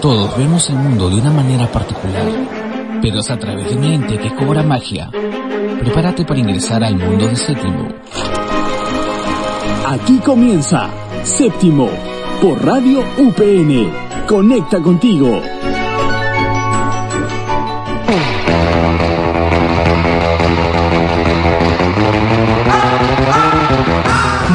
Todos vemos el mundo de una manera particular, pero es a través de mi mente que cobra magia. Prepárate para ingresar al mundo de séptimo. Aquí comienza Séptimo por Radio UPN. Conecta contigo.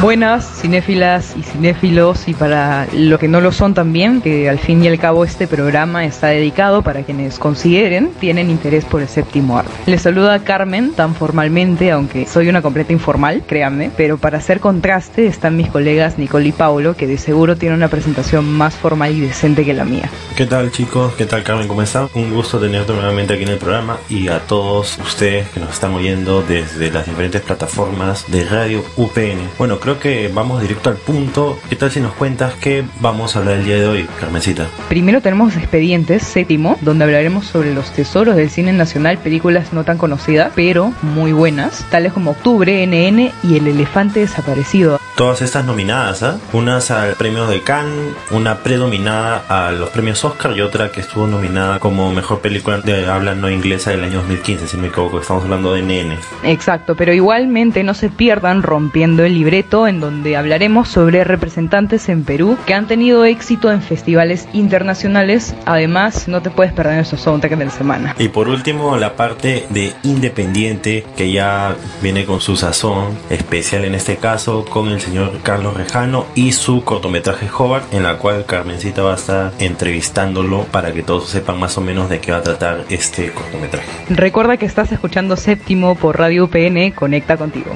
Buenas, cinéfilas y cinéfilos, y para los que no lo son también, que al fin y al cabo este programa está dedicado para quienes consideren tienen interés por el séptimo arte. Les saluda Carmen, tan formalmente, aunque soy una completa informal, créanme, pero para hacer contraste están mis colegas Nicole y Paulo, que de seguro tienen una presentación más formal y decente que la mía. ¿Qué tal chicos? ¿Qué tal Carmen? ¿Cómo están? Un gusto tenerte nuevamente aquí en el programa y a todos ustedes que nos están oyendo desde las diferentes plataformas de Radio UPN. Bueno, creo que vamos directo al punto. ¿Qué tal si nos cuentas qué vamos a hablar el día de hoy, Carmencita? Primero tenemos Expedientes, séptimo, donde hablaremos sobre los tesoros del cine nacional, películas no tan conocidas, pero muy buenas, tales como Octubre, NN y El Elefante Desaparecido. Todas estas nominadas, ¿ah? Unas al premio de Cannes, una predominada a los premios Oscar y otra que estuvo nominada como mejor película de habla no inglesa del año 2015, si no me equivoco, estamos hablando de NN. Exacto, pero igualmente no se pierdan rompiendo el libreto en donde hablaremos sobre representantes en Perú que han tenido éxito en festivales internacionales. Además, no te puedes perder esos soundtracks de la semana. Y por último, la parte de Independiente, que ya viene con su sazón especial en este caso, con el señor Carlos Rejano y su cortometraje Hobart, en la cual Carmencita va a estar entrevistándolo para que todos sepan más o menos de qué va a tratar este cortometraje. Recuerda que estás escuchando Séptimo por Radio UPN, conecta contigo.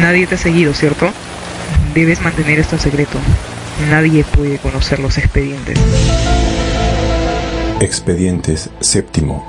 Nadie te ha seguido, ¿cierto? Debes mantener esto secreto. Nadie puede conocer los expedientes. Expedientes séptimo.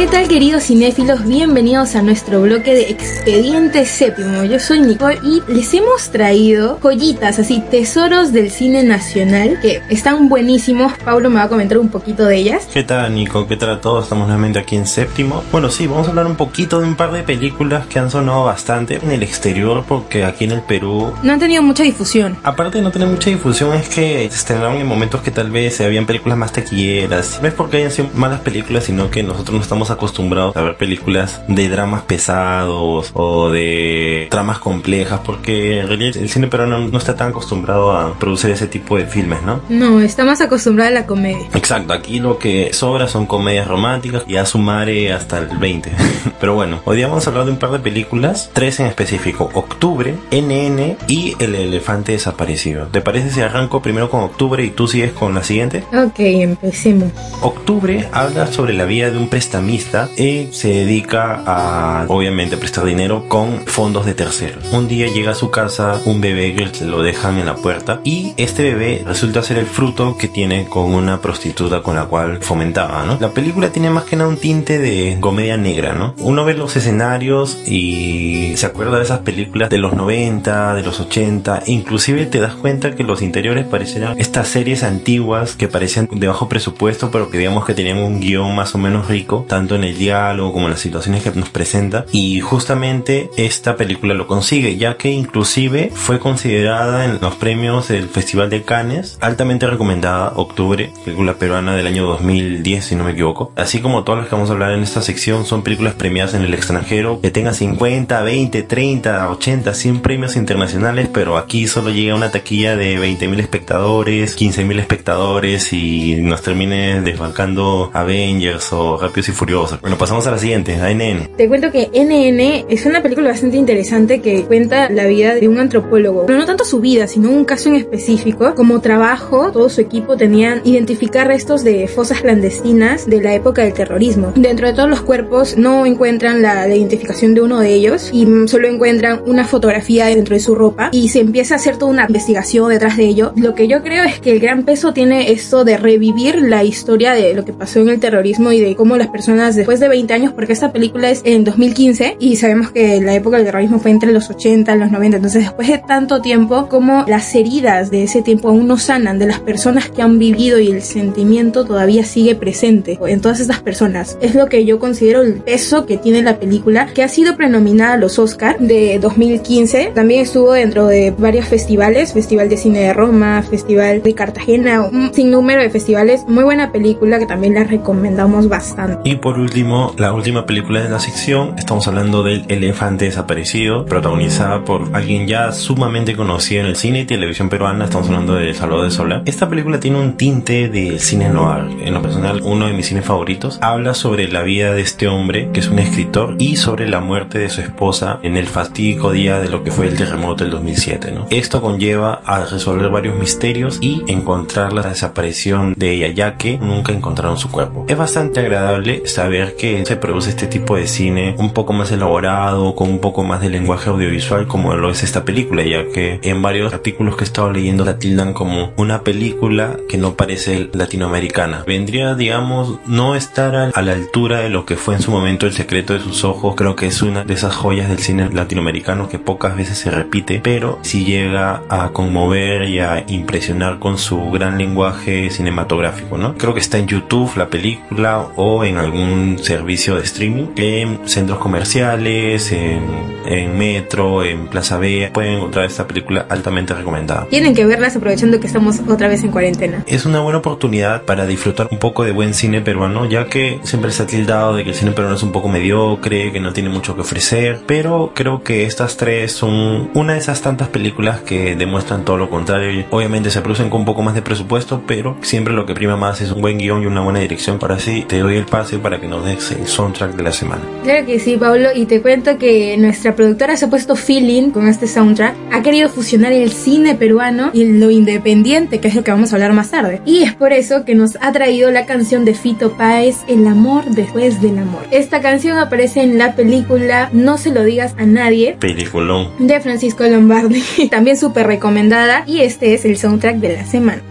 ¿Qué tal queridos cinéfilos? Bienvenidos a nuestro bloque de Expediente Séptimo. Yo soy Nicole y les hemos traído joyitas, así tesoros del cine nacional que están buenísimos. Pablo me va a comentar un poquito de ellas. ¿Qué tal Nico? ¿Qué tal a todos? Estamos nuevamente aquí en Séptimo. Bueno, sí, vamos a hablar un poquito de un par de películas que han sonado bastante en el exterior porque aquí en el Perú... No han tenido mucha difusión. Aparte de no tener mucha difusión es que se estrenaron en momentos que tal vez se habían películas más taquilleras. No es porque hayan sido malas películas, sino que nosotros no estamos acostumbrados a ver películas de dramas pesados o de tramas complejas porque en realidad el cine peruano no está tan acostumbrado a producir ese tipo de filmes, ¿no? No, está más acostumbrado a la comedia. Exacto, aquí lo que sobra son comedias románticas y a sumare hasta el 20. Pero bueno, hoy día vamos a hablar de un par de películas, tres en específico, Octubre, NN y El Elefante Desaparecido. ¿Te parece si arranco primero con Octubre y tú sigues con la siguiente? Ok, empecemos. Octubre habla sobre la vida de un prestamista y se dedica a, obviamente, prestar dinero con fondos de terceros. Un día llega a su casa un bebé que lo dejan en la puerta y este bebé resulta ser el fruto que tiene con una prostituta con la cual fomentaba, ¿no? La película tiene más que nada un tinte de comedia negra, ¿no? Uno ve los escenarios y se acuerda de esas películas de los 90, de los 80, e inclusive te das cuenta que los interiores parecían estas series antiguas que parecían de bajo presupuesto, pero que digamos que tenían un guion más o menos rico, tanto en el diálogo como en las situaciones que nos presenta, y justamente esta película lo consigue, ya que inclusive fue considerada en los premios del Festival de Cannes, altamente recomendada, Octubre, película peruana del año 2010, si no me equivoco. Así como todas las que vamos a hablar en esta sección son películas premiadas en el extranjero, que tengan 50, 20, 30, 80, 100 premios internacionales, pero aquí solo llega una taquilla de 20.000 espectadores, 15.000 espectadores y nos termine desbancando Avengers o Rápidos y Furiosos. Bueno, pasamos a la siguiente, a NN. Te cuento que NN es una película bastante interesante que cuenta la vida de un antropólogo, pero no tanto su vida, sino un caso en específico. Como trabajo, todo su equipo tenían identificar restos de fosas clandestinas de la época del terrorismo. Dentro de todos los cuerpos no encuentran la, identificación de uno de ellos y solo encuentran una fotografía dentro de su ropa y se empieza a hacer toda una investigación detrás de ello. Lo que yo creo es que el gran peso tiene esto de revivir la historia de lo que pasó en el terrorismo y de cómo las personas personas después de 20 años, porque esta película es en 2015 y sabemos que la época del terrorismo fue entre los 80 y los 90, entonces después de tanto tiempo, como las heridas de ese tiempo aún no sanan de las personas que han vivido y el sentimiento todavía sigue presente en todas estas personas. Es lo que yo considero el peso que tiene la película, que ha sido prenominada a los Oscar de 2015. También estuvo dentro de varios festivales, Festival de Cine de Roma, Festival de Cartagena, un sinnúmero de festivales. Muy buena película que también la recomendamos bastante. Y por último, la última película de la sección, estamos hablando del Elefante Desaparecido, protagonizada por alguien ya sumamente conocido en el cine y televisión peruana, estamos hablando de Salvador de Sola. Esta película tiene un tinte de cine noir, en lo personal uno de mis cines favoritos. Habla sobre la vida de este hombre, que es un escritor, y sobre la muerte de su esposa en el fatídico día de lo que fue el terremoto del 2007. ¿no? Esto conlleva a resolver varios misterios y encontrar la desaparición de ella, ya que nunca encontraron su cuerpo. Es bastante agradable saber que se produce este tipo de cine un poco más elaborado, con un poco más de lenguaje audiovisual como lo es esta película, ya que en varios artículos que he estado leyendo la tildan como una película que no parece latinoamericana. Vendría, digamos, no estar a la altura de lo que fue en su momento El secreto de sus ojos, creo que es una de esas joyas del cine latinoamericano que pocas veces se repite, pero si llega a conmover y a impresionar con su gran lenguaje cinematográfico, ¿no? Creo que está en YouTube la película o en algún servicio de streaming, en centros comerciales, en, en Metro, en Plaza B, pueden encontrar esta película altamente recomendada. Tienen que verlas aprovechando que estamos otra vez en cuarentena. Es una buena oportunidad para disfrutar un poco de buen cine peruano, ya que siempre se ha tildado de que el cine peruano es un poco mediocre, que no tiene mucho que ofrecer, pero creo que estas tres son una de esas tantas películas que demuestran todo lo contrario. Obviamente se producen con un poco más de presupuesto, pero siempre lo que prima más es un buen guion y una buena dirección. Para así te doy el pase para que nos des el soundtrack de la semana. Claro que sí, Pablo, y te cuento que nuestra productora se ha puesto feeling con este soundtrack. Ha querido fusionar el cine peruano y lo independiente, que es lo que vamos a hablar más tarde. Y es por eso que nos ha traído la canción de Fito Páez, El amor después del amor. Esta canción aparece en la película No se lo digas a nadie. Peliculón. De Francisco Lombardi. También súper recomendada. Y este es el soundtrack de la semana.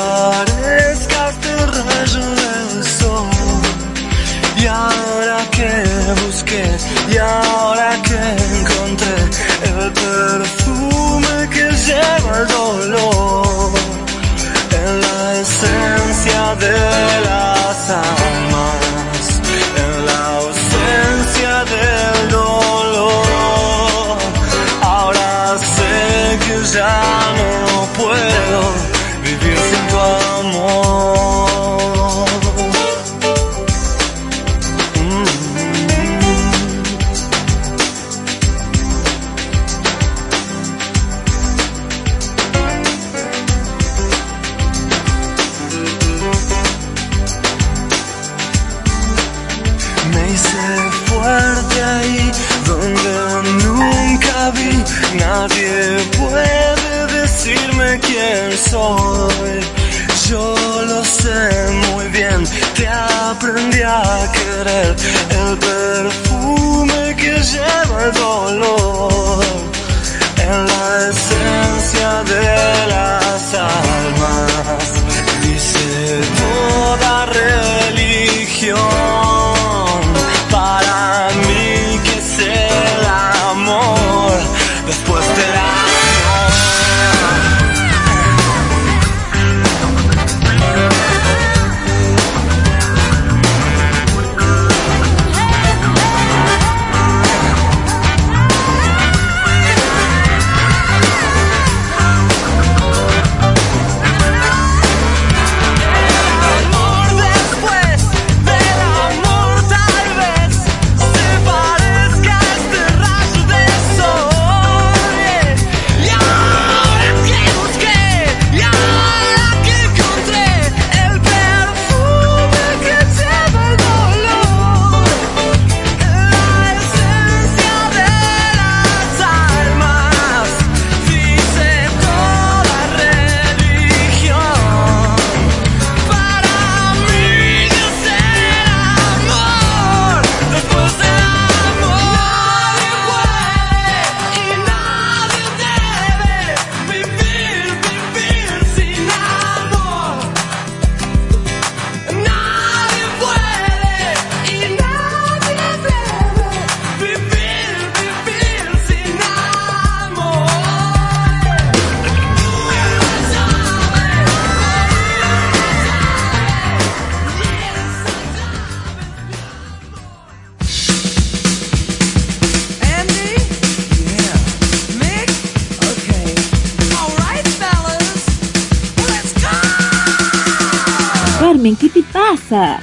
llorar. Nadie puede decirme quién soy. Yo lo sé muy bien, te aprendí a querer el perfume que lleva el dolor.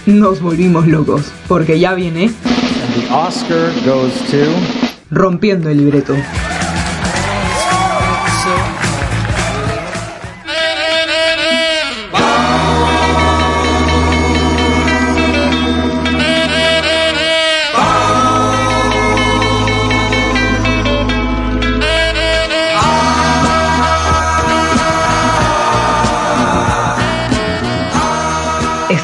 Nos volvimos locos, porque ya viene The Oscar goes to. rompiendo el libreto.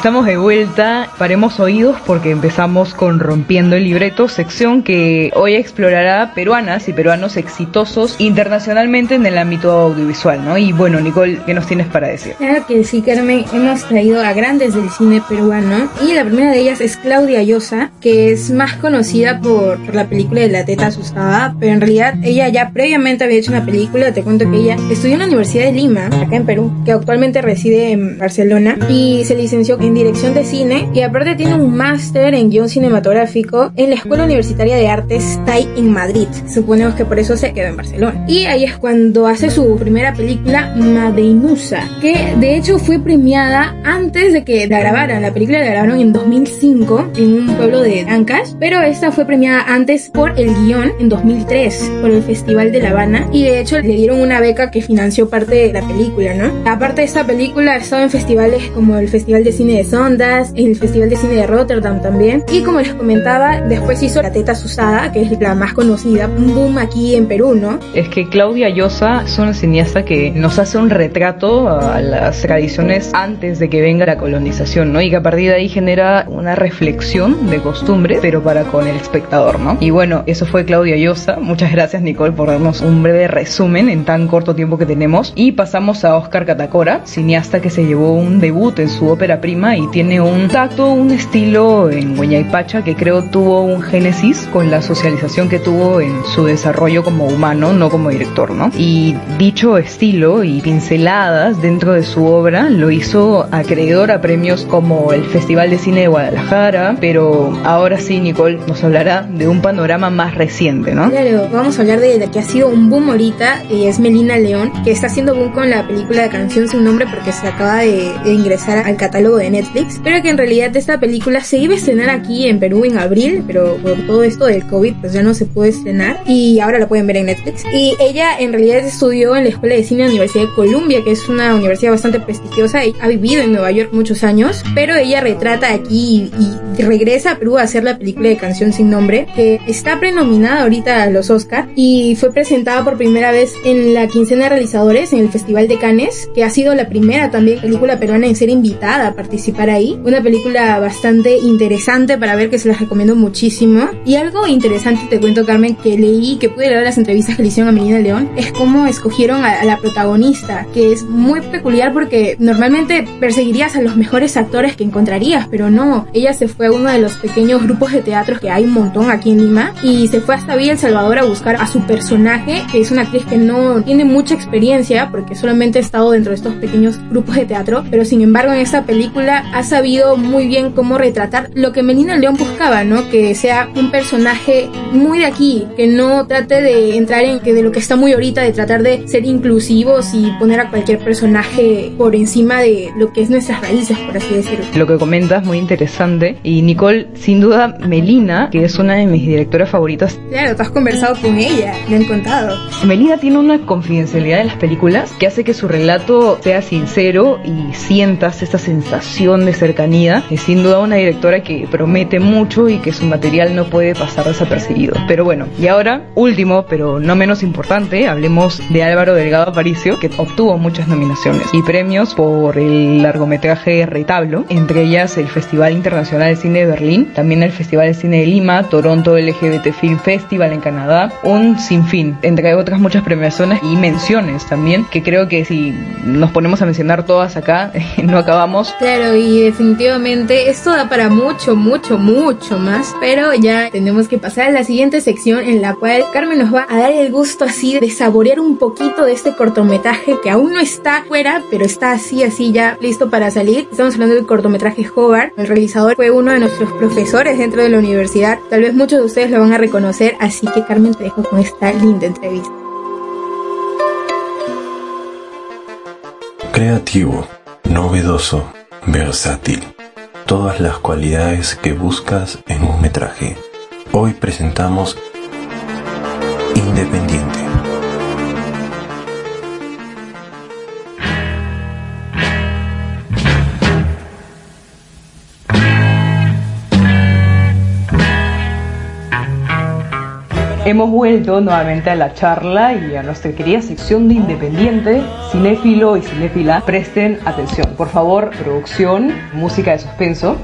Estamos de vuelta, paremos oídos porque empezamos con Rompiendo el Libreto, sección que hoy explorará peruanas y peruanos exitosos internacionalmente en el ámbito audiovisual, ¿no? Y bueno, Nicole, ¿qué nos tienes para decir? Claro que sí, Carmen. Hemos traído a grandes del cine peruano. Y la primera de ellas es Claudia Llosa, que es más conocida por, por la película de La Teta Asustada. Pero en realidad ella ya previamente había hecho una película. Te cuento que ella estudió en la Universidad de Lima, acá en Perú, que actualmente reside en Barcelona. Y se licenció en dirección de cine. Y aparte tiene un máster en guion cinematográfico en la Escuela Universitaria de Artes TAI en Madrid. Suponemos que por eso se quedó en Barcelona. Y ahí es cuando hace su primera película, Madeinusa, que de hecho fue premiada antes de que la grabaran. La película la grabaron en 2005 en un pueblo de Ancash, pero esta fue premiada antes por el guion en 2003 por el Festival de La Habana y de hecho le dieron una beca que financió parte de la película, ¿no? Aparte de esta película ha estado en festivales como el Festival de Cine de Sondas, el Festival de Cine de Rotterdam también y como les comentaba, después hizo La Teta Susada, que es la más conocida, un boom aquí en Perú, ¿no? Es que Claudia Llosa es una cineasta que nos hace un retrato a las tradiciones antes de que venga la colonización, ¿no? Y que a partir de ahí genera una reflexión de costumbre, pero para con el espectador, ¿no? Y bueno, eso fue Claudia Llosa. Muchas gracias, Nicole, por darnos un breve resumen en tan corto tiempo que tenemos. Y pasamos a Oscar Catacora, cineasta que se llevó un debut en su ópera prima y tiene un tacto, un estilo en Hueñaypacha que creo tuvo un génesis con la socialización que tuvo en su desarrollo como humano, no como director, ¿no? Y dicho estilo y pinceladas dentro de su obra lo hizo acreedor a premios como el Festival de Cine de Guadalajara, pero ahora sí, Nicole nos hablará de un panorama más reciente, ¿no? Claro, vamos a hablar de que ha sido un boom ahorita, y es Melina León, que está haciendo boom con la película de Canción sin nombre porque se acaba de, de ingresar al catálogo de Netflix, pero que en realidad esta película se iba a estrenar aquí en Perú en abril, pero por todo esto del COVID pues ya no se puede estrenar y ahora la pueden ver en Netflix. Y ella en realidad estudió en la Escuela de Cine de la Universidad de Columbia, que es una universidad bastante prestigiosa y ha vivido en Nueva York muchos años, pero ella retrata aquí y, y regresa a Perú a hacer la película de Canción sin nombre, que está prenominada ahorita a los Oscar y fue presentada por primera vez en la quincena de realizadores en el Festival de Cannes, que ha sido la primera también película peruana en ser invitada a participar ahí. Una película bastante interesante para ver que se las recomiendo muchísimo. Y algo interesante te cuento, Carmen, que leí, que pude leer las entrevistas que le hicieron a Melina León, es cómo escogieron a, a la protagonista, que es muy peculiar porque normalmente perseguirías a los mejores actores que encontrarías, pero no. Ella se fue a uno de los pequeños grupos de teatros que hay un montón aquí en Lima y se fue hasta Villa El Salvador a buscar a su personaje, que es una actriz que no tiene mucha experiencia porque solamente ha estado dentro de estos pequeños grupos de teatro, pero sin embargo en esta película ha sabido muy bien cómo retratar lo que Melina León buscaba, ¿no? Que sea un personaje muy de aquí, que no trate de entrar en que de lo que está muy ahorita, de tratar de ser inclusivos y poner a cualquier personaje por encima de lo que es nuestras raíces, por así decirlo. Lo que comentas muy interesante y Nicole, sin duda Melina, que es una de mis directoras favoritas, Claro, tú has conversado con ella, me han contado. Melina tiene una confidencialidad en las películas que hace que su relato sea sincero y sientas esa sensación de cercanía. Es sin duda una directora que promete mucho y que su material no puede pasar desapercibido. Pero bueno, y ahora, último, pero no menos importante, hablemos de Álvaro Delgado Aparicio, que obtuvo muchas nominaciones y premios por el largometraje Retablo, entre ellas el Festival Internacional de Cine de Berlín, también el Festival de Cine de Lima, Toronto LGBT Film Festival en Canadá, un sinfín, entre otras muchas premiaciones y menciones también, que creo que si nos ponemos a mencionar todas acá, no acabamos. Claro, y definitivamente esto da para mucho, mucho, mucho más, pero ya tenemos que pasar a la siguiente sección en la cual Carmen nos va a dar el gusto así de saborear un poquito de este cortometraje que aún no está fuera, pero está así, así ya listo para salir. Estamos hablando del cortometraje Hobart. El realizador fue uno de nuestros profesores dentro de la universidad. Tal vez muchos de ustedes lo van a reconocer, así que Carmen te dejo con esta linda entrevista. Creativo, novedoso, versátil. todas las cualidades que buscas en un metraje. Hoy presentamos Independiente. Hemos vuelto nuevamente a la charla y a nuestra querida sección de Independiente. Cinéfilo y cinéfila, presten atención. Por favor, producción, música de suspenso.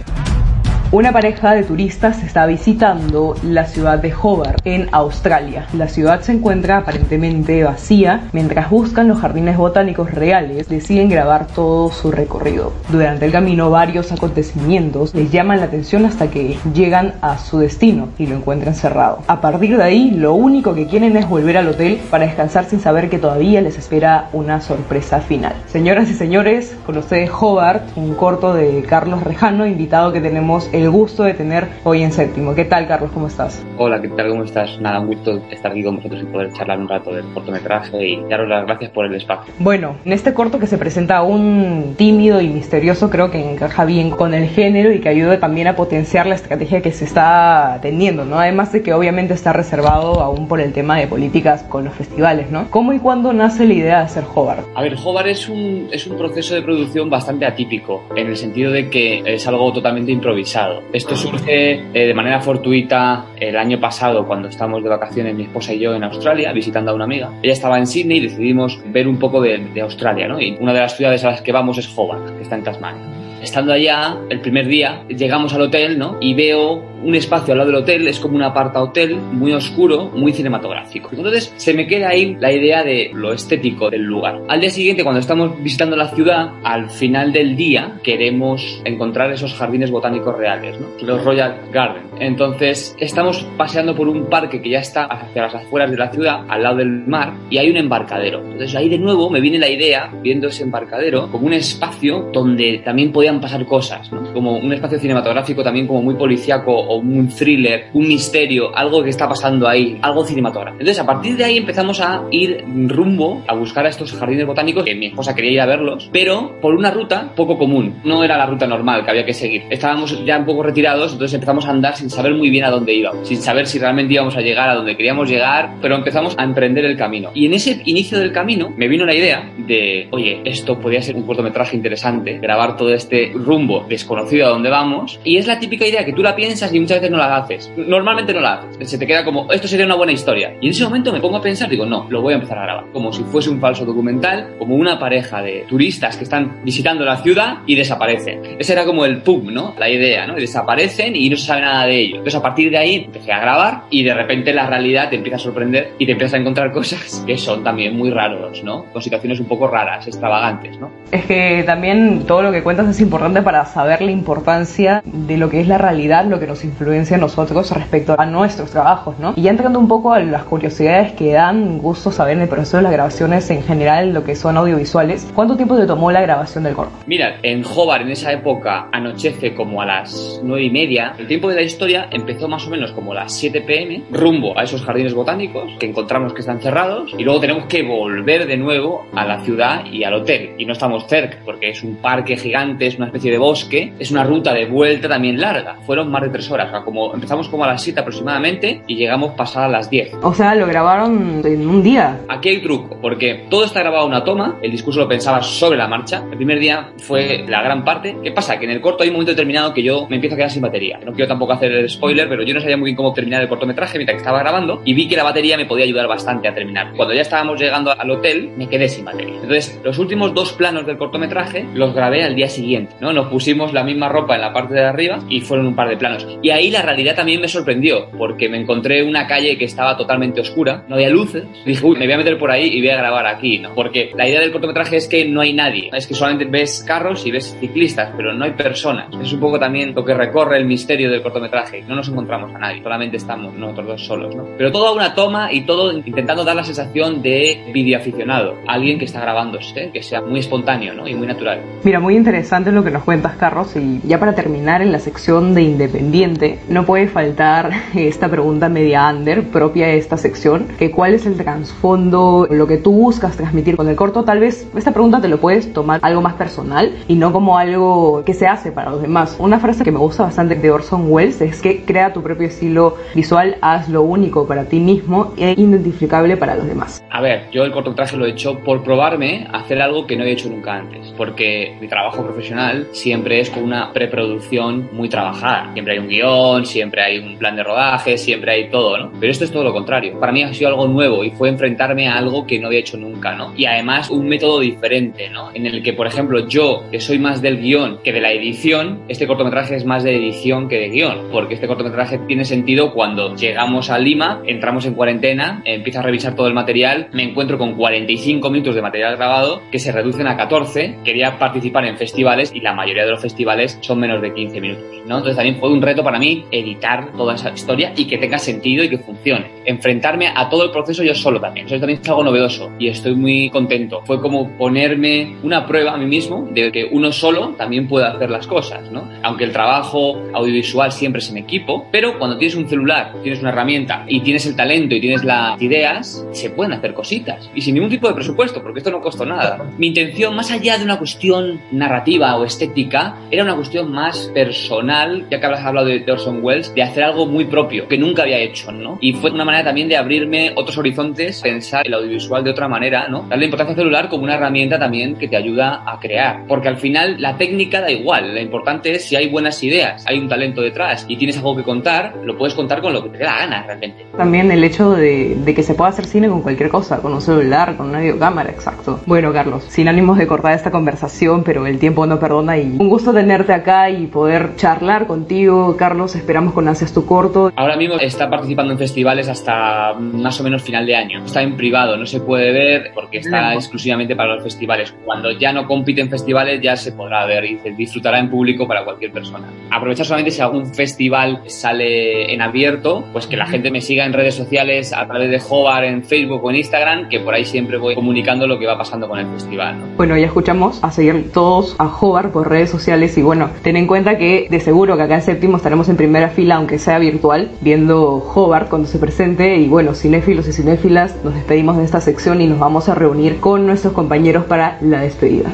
Una pareja de turistas está visitando la ciudad de Hobart, en Australia. La ciudad se encuentra aparentemente vacía. Mientras buscan los jardines botánicos reales, deciden grabar todo su recorrido. Durante el camino, varios acontecimientos les llaman la atención hasta que llegan a su destino y lo encuentran cerrado. A partir de ahí, lo único que quieren es volver al hotel para descansar sin saber que todavía les espera una sorpresa final. Señoras y señores, con ustedes Hobart, un corto de Carlos Rejano, invitado que tenemos el gusto de tener hoy en séptimo. ¿Qué tal, Carlos? ¿Cómo estás? Hola, ¿qué tal? ¿Cómo estás? Nada, un gusto estar aquí con vosotros y poder charlar un rato del cortometraje y daros las gracias por el espacio. Bueno, en este corto que se presenta aún tímido y misterioso, creo que encaja bien con el género y que ayuda también a potenciar la estrategia que se está teniendo, ¿no? Además de que obviamente está reservado aún por el tema de políticas con los festivales, ¿no? ¿Cómo y cuándo nace la idea de hacer Hobart? A ver, Hobart es un, es un proceso de producción bastante atípico, en el sentido de que es algo totalmente improvisado. Esto surge eh, de manera fortuita el año pasado cuando estábamos de vacaciones mi esposa y yo en Australia visitando a una amiga. Ella estaba en Sydney y decidimos ver un poco de, de Australia, ¿no? Y una de las ciudades a las que vamos es Hobart, que está en Tasmania. Estando allá, el primer día, llegamos al hotel, ¿no? Y veo un espacio al lado del hotel, es como un aparta hotel, muy oscuro, muy cinematográfico. Entonces se me queda ahí la idea de lo estético del lugar. Al día siguiente, cuando estamos visitando la ciudad, al final del día queremos encontrar esos jardines botánicos reales, ¿no? Los Royal Garden. Entonces estamos paseando por un parque que ya está hacia las afueras de la ciudad, al lado del mar, y hay un embarcadero. Entonces ahí de nuevo me viene la idea, viendo ese embarcadero, como un espacio donde también podían pasar cosas. Como un espacio cinematográfico también como muy policíaco o un thriller, un misterio, algo que está pasando ahí, algo cinematográfico. Entonces, a partir de ahí empezamos a ir rumbo a buscar a estos jardines botánicos que mi esposa quería ir a verlos, pero por una ruta poco común. No era la ruta normal que había que seguir. Estábamos ya un poco retirados, entonces empezamos a andar sin saber muy bien a dónde íbamos, sin saber si realmente íbamos a llegar a donde queríamos llegar, pero empezamos a emprender el camino. Y en ese inicio del camino me vino la idea de, oye, esto podría ser un cortometraje interesante, grabar todo este rumbo desconocido a dónde vamos. Y es la típica idea que tú la piensas y muchas veces no la haces. Normalmente no la haces. Se te queda como, esto sería una buena historia. Y en ese momento me pongo a pensar, digo, no, lo voy a empezar a grabar. Como si fuese un falso documental, como una pareja de turistas que están visitando la ciudad y desaparecen. Ese era como el pum, ¿no? La idea, ¿no? Y desaparecen y no se sabe nada de ellos. Entonces a partir de ahí empecé a grabar y de repente la realidad te empieza a sorprender y te empiezas a encontrar cosas que son también muy raros, ¿no? Con situaciones un poco raras, extravagantes, ¿no? Es que también todo lo que cuentas es importante para saber la importancia de lo que es la realidad, lo que nos influencia a nosotros respecto a nuestros trabajos, ¿no? Y ya entrando un poco a las curiosidades que dan gusto saber en el proceso de las grabaciones en general, lo que son audiovisuales, ¿cuánto tiempo te tomó la grabación del corto? Mira, en Hobart en esa época anochece como a las nueve y media. El tiempo de la historia empezó más o menos como a las 7 pm, rumbo a esos jardines botánicos que encontramos que están cerrados y luego tenemos que volver de nuevo a la ciudad y al hotel. Y no estamos cerca porque es un parque gigante, es una especie de bosque, es una ruta de vuelta también larga. Fueron más de tres horas, o sea, como empezamos como a las 7 aproximadamente y llegamos pasadas las 10. O sea, lo grabaron en un día. Aquí hay truco, porque todo está grabado a una toma, el discurso lo pensaba sobre la marcha. El primer día fue la gran parte. ¿Qué pasa? Que en el corto hay un momento determinado que yo me empiezo a quedar sin batería. No quiero tampoco hacer el spoiler, pero yo no sabía muy bien cómo terminar el cortometraje mientras que estaba grabando y vi que la batería me podía ayudar bastante a terminar. Cuando ya estábamos llegando al hotel, me quedé sin batería. Entonces, los últimos dos planos del cortometraje los grabé al día siguiente, ¿no? Nos pusimos la misma ropa en la parte de arriba y fueron un par de planos. Y ahí la realidad también me sorprendió, porque me encontré una calle que estaba totalmente oscura, no había luces. Dije, uy, me voy a meter por ahí y voy a grabar aquí, ¿no? Porque la idea del cortometraje es que no hay nadie, es que solamente ves carros y ves ciclistas, pero no hay personas. Es un poco también lo que recorre el misterio del cortometraje. No nos encontramos a nadie, solamente estamos nosotros dos solos, ¿no? Pero todo a una toma y todo intentando dar la sensación de videoaficionado, alguien que está grabándose, que sea muy espontáneo, ¿no? Y muy natural. Mira, muy interesante lo que nos cuentas, Carlos, y ya para terminar en la sección de Independiente, interesante, no puede faltar esta pregunta media under propia de esta sección, que cuál es el trasfondo, lo que tú buscas transmitir con el corto. Tal vez esta pregunta te lo puedes tomar algo más personal y no como algo que se hace para los demás. Una frase que me gusta bastante de Orson Welles es que crea tu propio estilo visual, haz lo único para ti mismo e identificable para los demás. A ver, yo el cortometraje lo he hecho por probarme a hacer algo que no he hecho nunca antes, porque mi trabajo profesional siempre es con una preproducción muy trabajada. Siempre hay un guion, siempre hay un plan de rodaje, siempre hay todo, ¿no? Pero esto es todo lo contrario. Para mí ha sido algo nuevo y fue enfrentarme a algo que no había hecho nunca, ¿no? Y además un método diferente, ¿no? En el que, por ejemplo, yo, que soy más del guion que de la edición, este cortometraje es más de edición que de guion, porque este cortometraje tiene sentido cuando llegamos a Lima, entramos en cuarentena, empiezo a revisar todo el material, me encuentro con 45 minutos de material grabado que se reducen a 14, quería participar en festivales y la mayoría de los festivales son menos de 15 minutos, ¿no? Entonces también fue un reto para mí editar toda esa historia y que tenga sentido y que funcione. Enfrentarme a todo el proceso yo solo también. Eso también es algo novedoso y estoy muy contento. Fue como ponerme una prueba a mí mismo de que uno solo también puede hacer las cosas, ¿no? Aunque el trabajo audiovisual siempre es en equipo, pero cuando tienes un celular, tienes una herramienta y tienes el talento y tienes las ideas, se pueden hacer cositas y sin ningún tipo de presupuesto, porque esto no costó nada. Mi intención, más allá de una cuestión narrativa o estética, era una cuestión más personal, ya que has hablado de, Orson Welles, de hacer algo muy propio, que nunca había hecho, ¿no? Y fue una manera también de abrirme otros horizontes, pensar el audiovisual de otra manera, ¿no? Darle importancia al celular como una herramienta también que te ayuda a crear, porque al final la técnica da igual, lo importante es si hay buenas ideas, hay un talento detrás y tienes algo que contar, lo puedes contar con lo que te dé la gana realmente. También el hecho de, de que se pueda hacer cine con cualquier cosa, con un celular, con una videocámara, exacto. Bueno, Carlos, sin ánimos de cortar esta conversación, pero el tiempo no perdona y un gusto tenerte acá y poder charlar contigo, Carlos. Esperamos con ansias tu corto. Ahora mismo está participando en festivales hasta más o menos final de año. Está en privado, no se puede ver porque está exclusivamente para los festivales. Cuando ya no compite en festivales ya se podrá ver y se disfrutará en público para cualquier persona. Aprovechar solamente si algún festival sale en abierto, pues que la gente me siga en redes sociales a través de Hovar en Facebook o en Instagram, que por ahí siempre voy comunicando lo que va pasando con el festival. Bueno, ya escuchamos a seguir todos a Hovar por redes sociales y bueno, ten en cuenta que de seguro que acá en séptimo estaremos en primera fila, aunque sea virtual, viendo Hovar cuando se presente y bueno, cinéfilos y cinéfilas, nos despedimos de esta sección y nos vamos a reunir con nuestros compañeros para la despedida.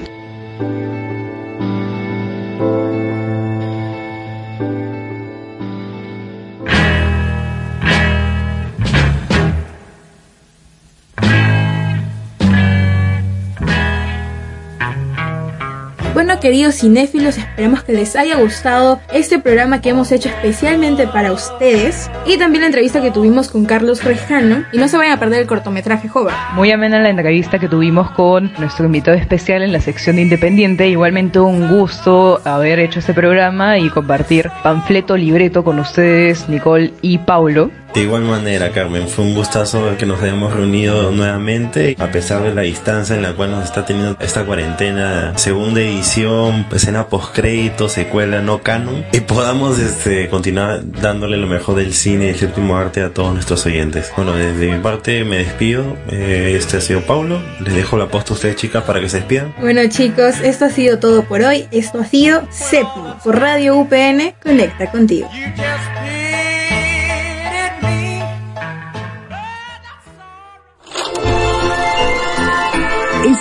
Queridos cinéfilos, esperamos que les haya gustado este programa que hemos hecho especialmente para ustedes y también la entrevista que tuvimos con Carlos Rejano. Y no se vayan a perder el cortometraje Jova. Muy amena la entrevista que tuvimos con nuestro invitado especial en la sección de Independiente. Igualmente un gusto haber hecho este programa y compartir panfleto, libreto con ustedes, Nicole y Paulo. De igual manera, Carmen, fue un gustazo que nos hayamos reunido nuevamente, a pesar de la distancia en la cual nos está teniendo esta cuarentena, segunda edición, escena post-crédito, secuela no canon, y podamos este, continuar dándole lo mejor del cine y el séptimo arte a todos nuestros oyentes. Bueno, desde mi parte me despido, eh, este ha sido Paulo, les dejo la posta a ustedes chicas para que se despidan. Bueno chicos, esto ha sido todo por hoy, esto ha sido Séptimo, por Radio UPN, Conecta contigo.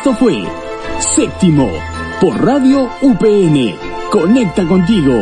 Esto fue Séptimo por Radio UPN. Conecta contigo.